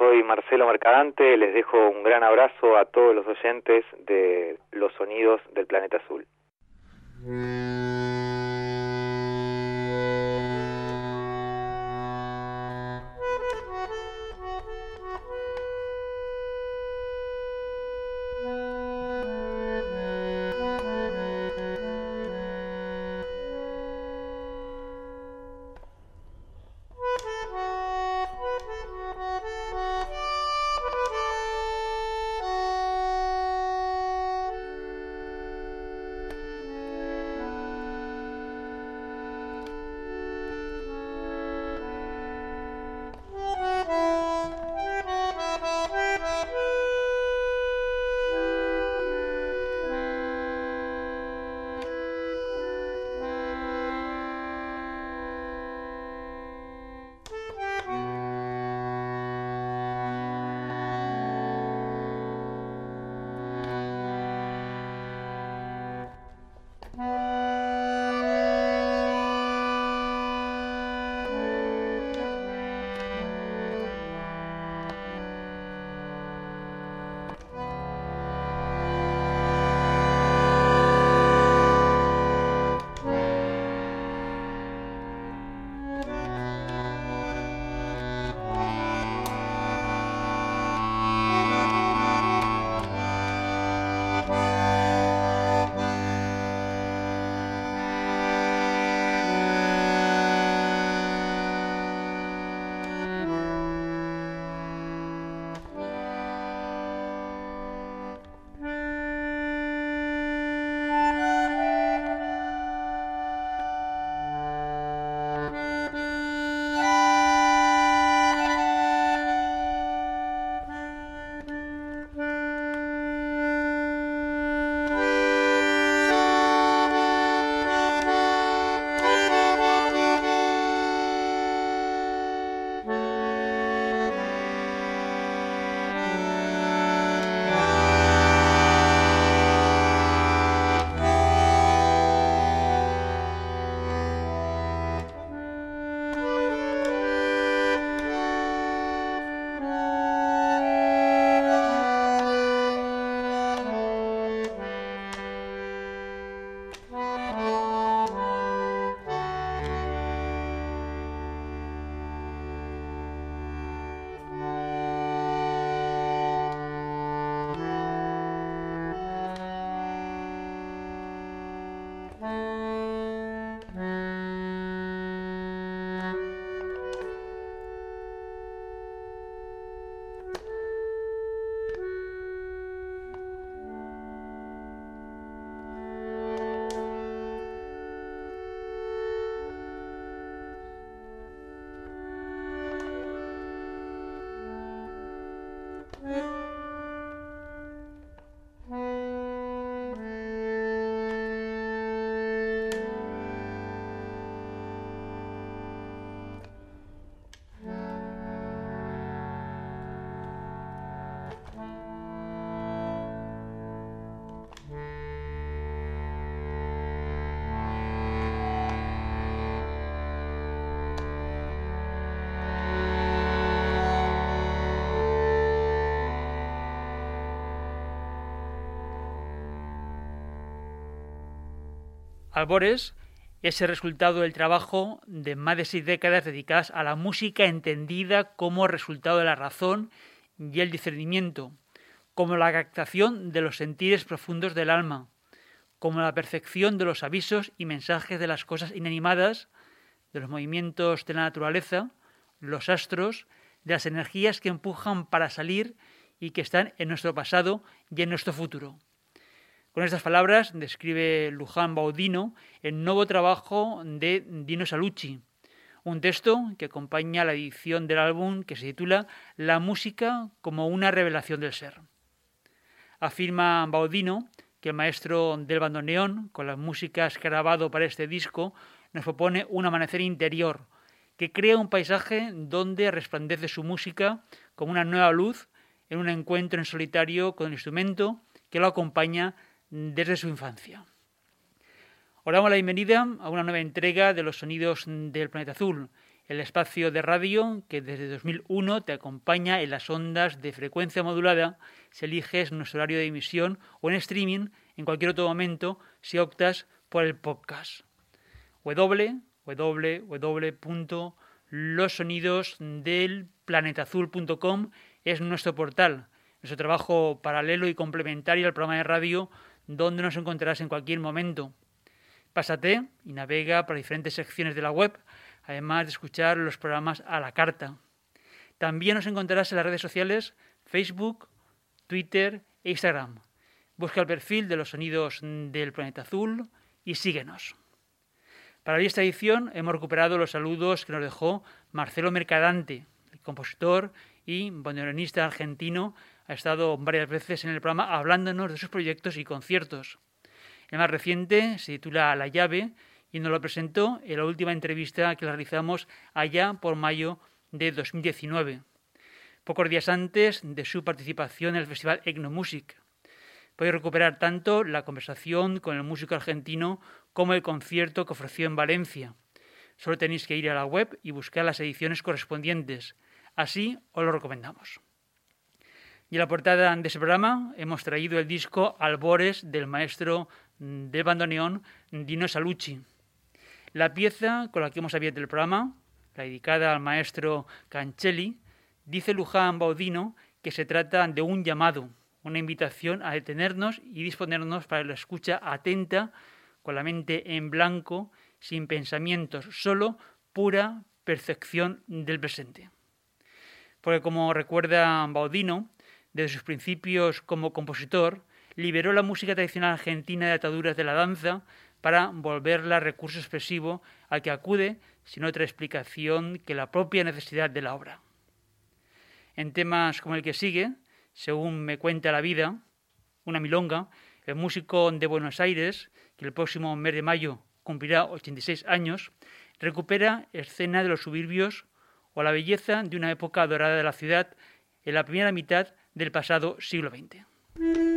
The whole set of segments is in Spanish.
soy Marcelo Mercadante, les dejo un gran abrazo a todos los oyentes de Los Sonidos del Planeta Azul. Albores es el resultado del trabajo de más de seis décadas dedicadas a la música entendida como resultado de la razón y el discernimiento, como la captación de los sentires profundos del alma, como la percepción de los avisos y mensajes de las cosas inanimadas, de los movimientos de la naturaleza, los astros, de las energías que empujan para salir y que están en nuestro pasado y en nuestro futuro. Con estas palabras describe Luján Baudino el nuevo trabajo de Dino Salucci, un texto que acompaña la edición del álbum que se titula La música como una revelación del ser. Afirma Baudino que el maestro del bandoneón, con las músicas que ha grabado para este disco, nos propone un amanecer interior, que crea un paisaje donde resplandece su música como una nueva luz en un encuentro en solitario con el instrumento que lo acompaña desde su infancia. Ahora damos la bienvenida a una nueva entrega de los sonidos del planeta azul, el espacio de radio que desde 2001 te acompaña en las ondas de frecuencia modulada si eliges nuestro horario de emisión o en streaming en cualquier otro momento si optas por el podcast. www.losonidosdelplanetazul.com es nuestro portal, nuestro trabajo paralelo y complementario al programa de radio donde nos encontrarás en cualquier momento. Pásate y navega por diferentes secciones de la web, además de escuchar los programas a la carta. También nos encontrarás en las redes sociales Facebook, Twitter e Instagram. Busca el perfil de los sonidos del planeta azul y síguenos. Para esta edición hemos recuperado los saludos que nos dejó Marcelo Mercadante, el compositor y bandoneonista argentino, ha estado varias veces en el programa hablándonos de sus proyectos y conciertos. El más reciente se titula La llave y nos lo presentó en la última entrevista que realizamos allá por mayo de 2019, pocos días antes de su participación en el festival Egnomusic. Podéis recuperar tanto la conversación con el músico argentino como el concierto que ofreció en Valencia. Solo tenéis que ir a la web y buscar las ediciones correspondientes. Así os lo recomendamos. Y en la portada de ese programa hemos traído el disco Albores del maestro de bandoneón Dino Salucci. La pieza con la que hemos abierto el programa, la dedicada al maestro Cancelli, dice Luján Baudino que se trata de un llamado, una invitación a detenernos y disponernos para la escucha atenta, con la mente en blanco, sin pensamientos, solo pura percepción del presente. Porque como recuerda Baudino, desde sus principios como compositor, liberó la música tradicional argentina de ataduras de la danza para volverla recurso expresivo al que acude sin otra explicación que la propia necesidad de la obra. En temas como el que sigue, según me cuenta la vida, una milonga, el músico de Buenos Aires, que el próximo mes de mayo cumplirá 86 años, recupera escena de los suburbios o la belleza de una época dorada de la ciudad en la primera mitad del pasado siglo XX.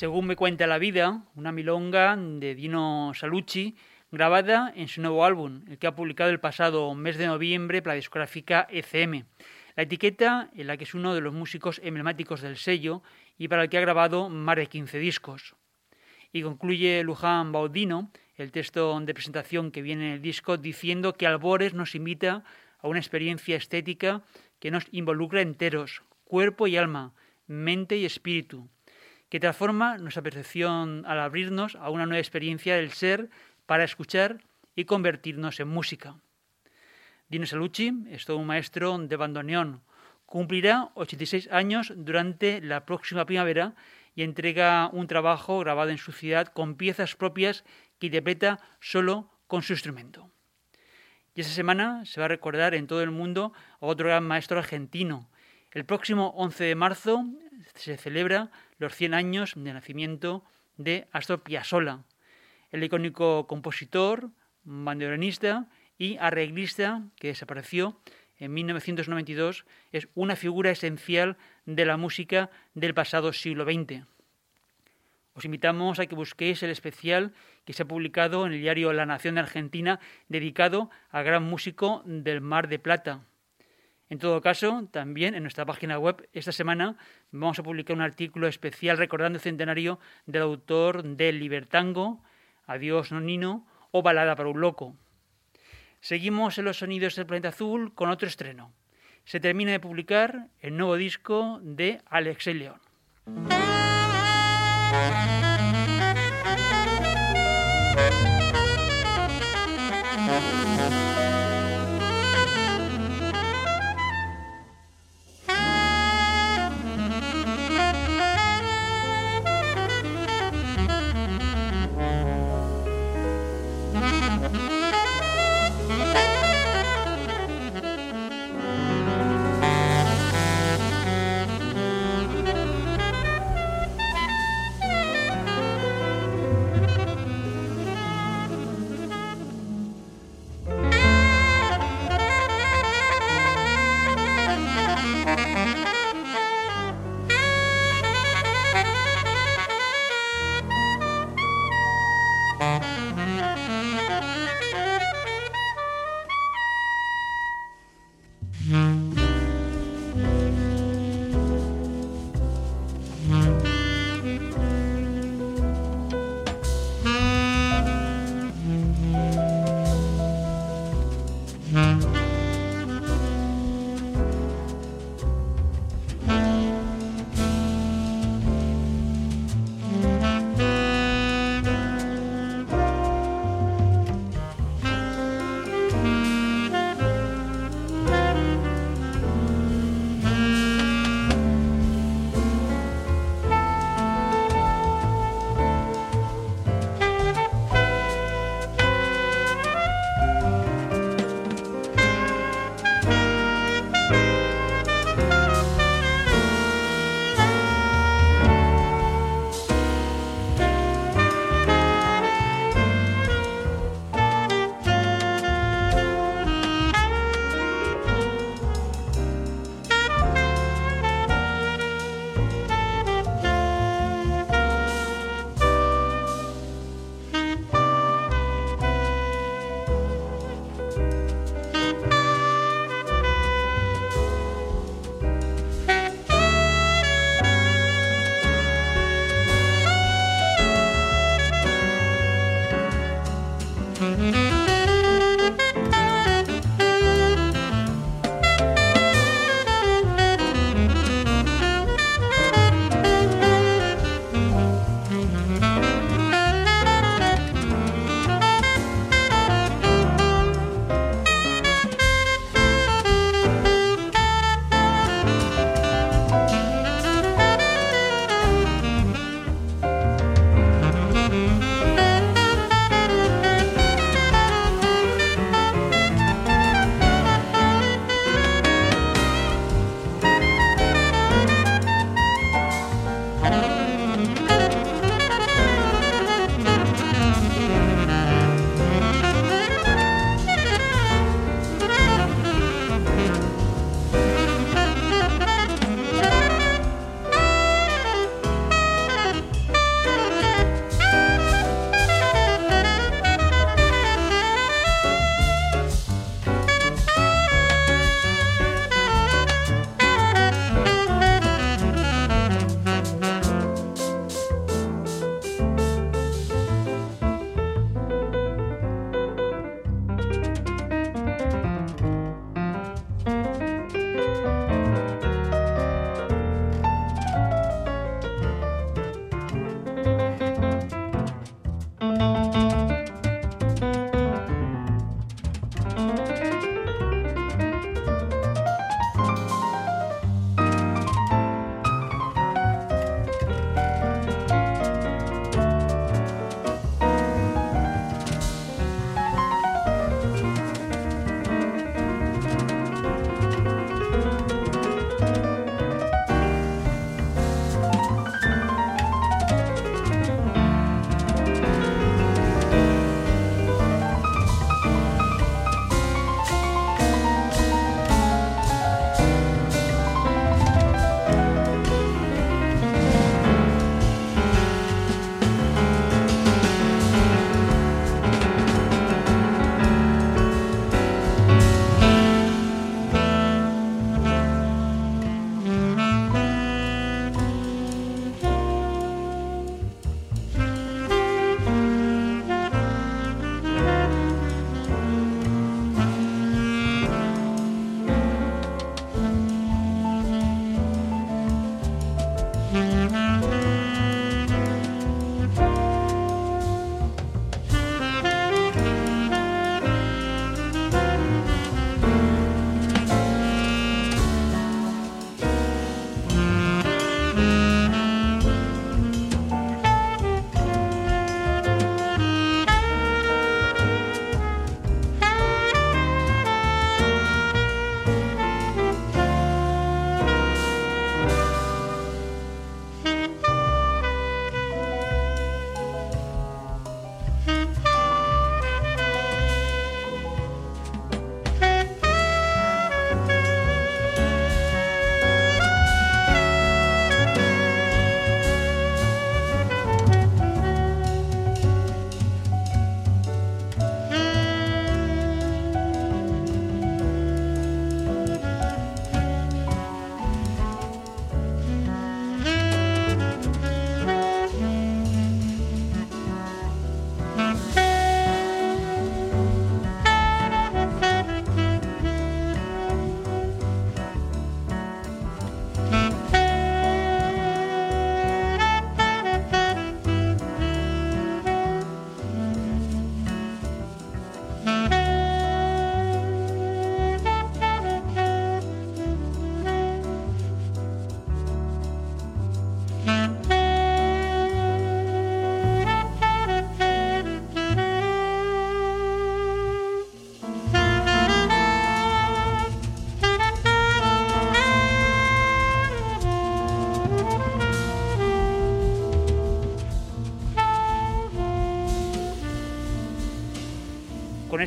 Según me cuenta la vida, una milonga de Dino Salucci, grabada en su nuevo álbum, el que ha publicado el pasado mes de noviembre para la discográfica ECM. La etiqueta en la que es uno de los músicos emblemáticos del sello y para el que ha grabado más de 15 discos. Y concluye Luján Baudino el texto de presentación que viene en el disco diciendo que Albores nos invita a una experiencia estética que nos involucra enteros, cuerpo y alma, mente y espíritu, que transforma nuestra percepción al abrirnos a una nueva experiencia del ser para escuchar y convertirnos en música. Dino Salucci es todo un maestro de bandoneón. Cumplirá 86 años durante la próxima primavera y entrega un trabajo grabado en su ciudad con piezas propias que interpreta solo con su instrumento. Y esa semana se va a recordar en todo el mundo a otro gran maestro argentino. El próximo 11 de marzo se celebra los 100 años de nacimiento de Astor Piazzolla, el icónico compositor, bandoneonista y arreglista que desapareció en 1992, es una figura esencial de la música del pasado siglo XX. Os invitamos a que busquéis el especial que se ha publicado en el diario La Nación de Argentina dedicado al gran músico del Mar de Plata. En todo caso, también en nuestra página web esta semana vamos a publicar un artículo especial recordando el centenario del autor del Libertango, Adiós Nonino o Balada para un Loco. Seguimos en los sonidos del planeta azul con otro estreno. Se termina de publicar el nuevo disco de Alexei León.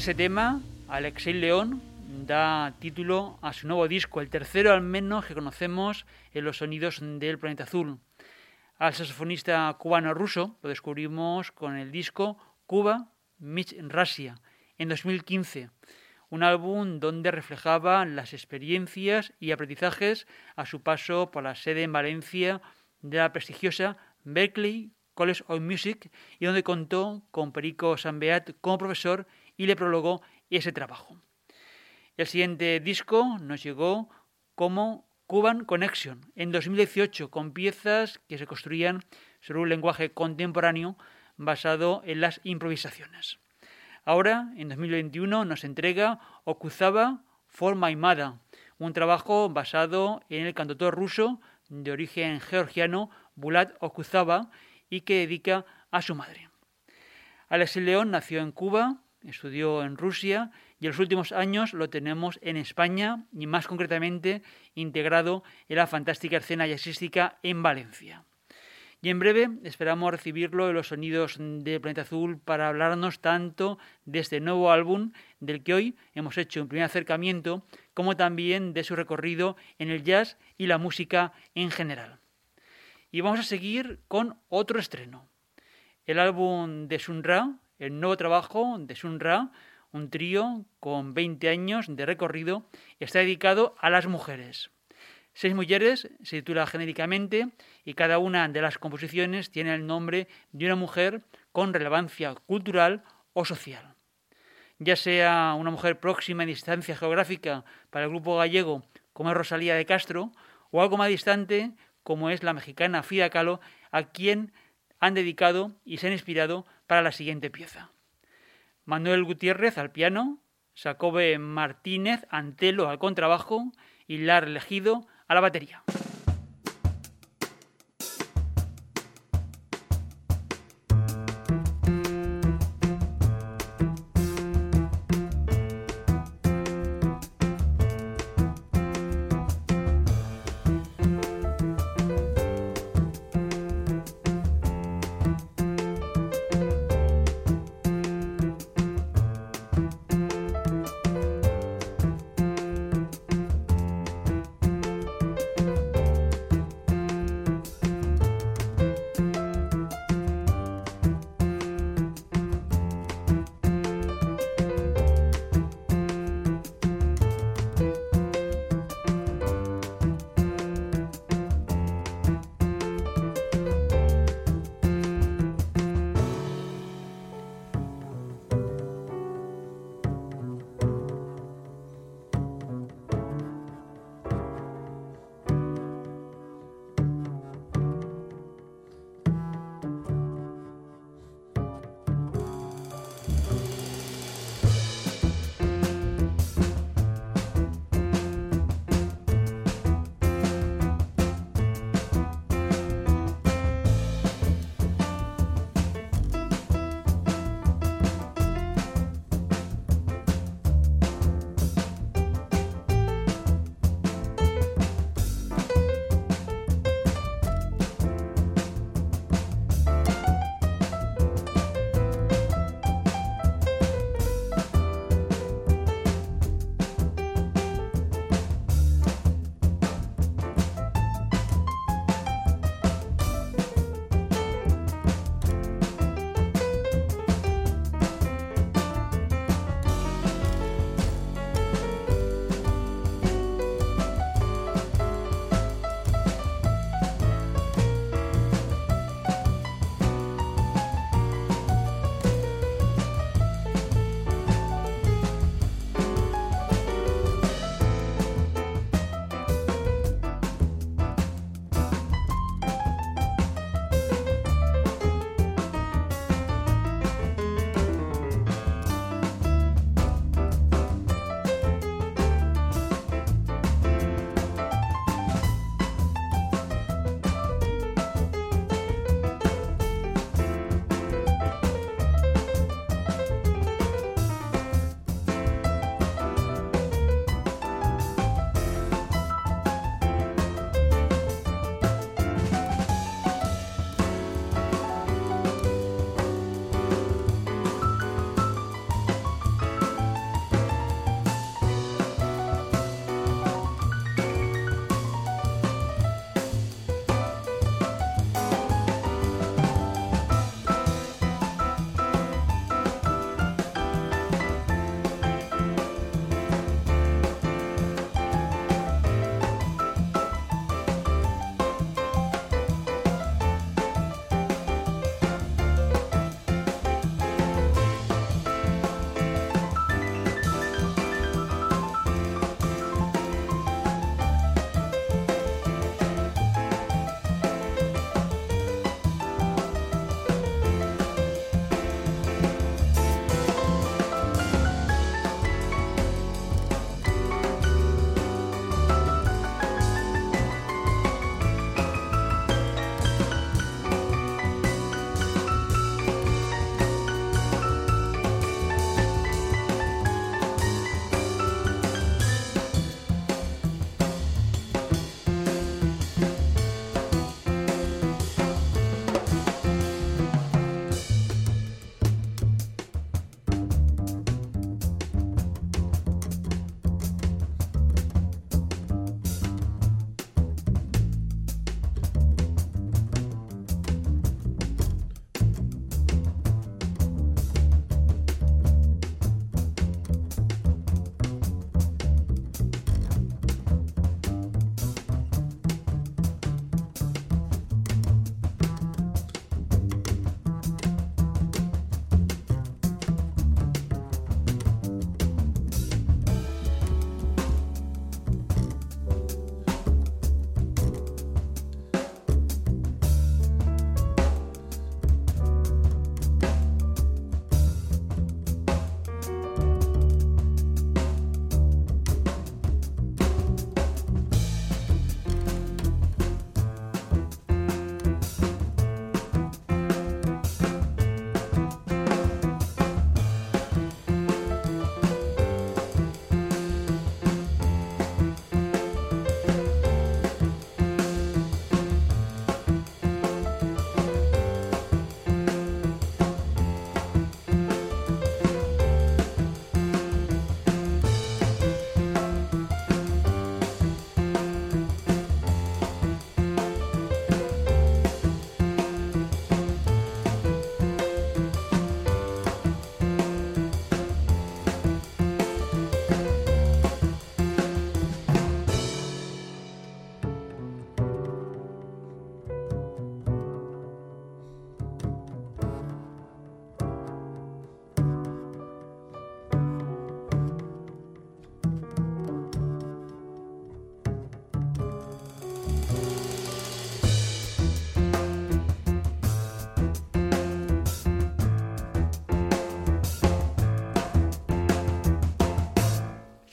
Ese tema, Alexei León da título a su nuevo disco, el tercero al menos que conocemos en los sonidos del planeta azul. Al saxofonista cubano-ruso lo descubrimos con el disco Cuba Meets Russia en 2015, un álbum donde reflejaba las experiencias y aprendizajes a su paso por la sede en Valencia de la prestigiosa Berkeley College of Music y donde contó con Perico Sanbeat como profesor y le prologó ese trabajo. El siguiente disco nos llegó como Cuban Connection en 2018 con piezas que se construían sobre un lenguaje contemporáneo basado en las improvisaciones. Ahora, en 2021, nos entrega Okuzaba for My un trabajo basado en el cantautor ruso de origen georgiano Bulat Okuzaba y que dedica a su madre. Alexis León nació en Cuba, estudió en Rusia y en los últimos años lo tenemos en España y más concretamente integrado en la fantástica escena jazzística en Valencia. Y en breve esperamos recibirlo en los sonidos de Planeta Azul para hablarnos tanto de este nuevo álbum del que hoy hemos hecho un primer acercamiento, como también de su recorrido en el jazz y la música en general. Y vamos a seguir con otro estreno. El álbum de Sun Ra, el nuevo trabajo de Sun Ra, un trío con 20 años de recorrido, está dedicado a las mujeres. Seis mujeres se titula genéricamente y cada una de las composiciones tiene el nombre de una mujer con relevancia cultural o social. Ya sea una mujer próxima en distancia geográfica para el grupo gallego como es Rosalía de Castro o algo más distante como es la mexicana Frida Kahlo, a quien han dedicado y se han inspirado para la siguiente pieza. Manuel Gutiérrez al piano, Jacobe Martínez Antelo al contrabajo y Lar Elegido a la batería.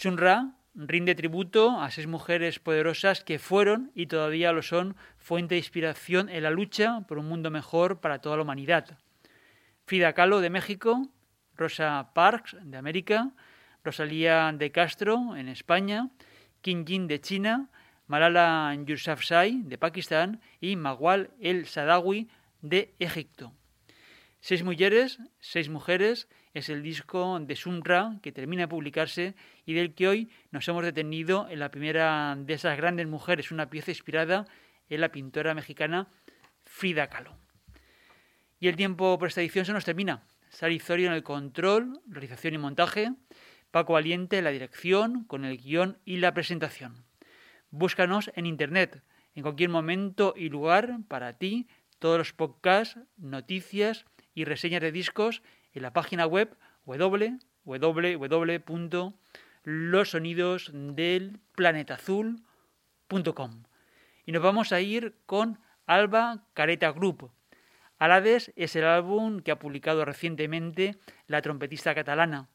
Sun-Ra rinde tributo a seis mujeres poderosas que fueron y todavía lo son fuente de inspiración en la lucha por un mundo mejor para toda la humanidad. Frida Kahlo de México, Rosa Parks de América, Rosalía de Castro en España, Kim Jin de China, Malala Yousafzai de Pakistán. Y Magwal El Sadawi de Egipto. Seis mujeres, seis mujeres es el disco de Sumra que termina de publicarse y del que hoy nos hemos detenido en la primera de esas grandes mujeres, una pieza inspirada en la pintora mexicana Frida Kahlo. Y el tiempo por esta edición se nos termina. Sari Zorio en el control, realización y montaje, Paco Valiente en la dirección, con el guion y la presentación. Búscanos en internet, en cualquier momento y lugar para ti, todos los podcasts, noticias y reseñas de discos en la página web www.losonidosdelplanetazul.com. Y nos vamos a ir con Alba Careta Group. Alades es el álbum que ha publicado recientemente la trompetista catalana.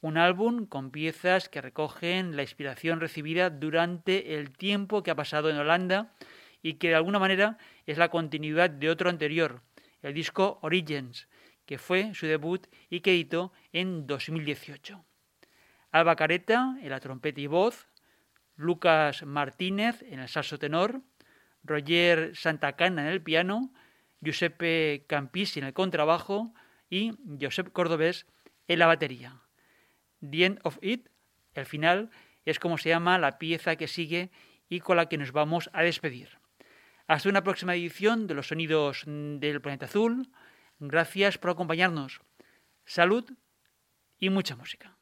Un álbum con piezas que recogen la inspiración recibida durante el tiempo que ha pasado en Holanda y que de alguna manera es la continuidad de otro anterior, el disco Origins, que fue su debut y que editó en 2018. Alba Careta en la trompeta y voz, Lucas Martínez en el saxo tenor, Roger Santacana en el piano, Giuseppe Campisi en el contrabajo y Josep Cordobés en la batería. The End of It, el final, es como se llama la pieza que sigue y con la que nos vamos a despedir. Hasta una próxima edición de los sonidos del planeta azul. Gracias por acompañarnos. Salud y mucha música.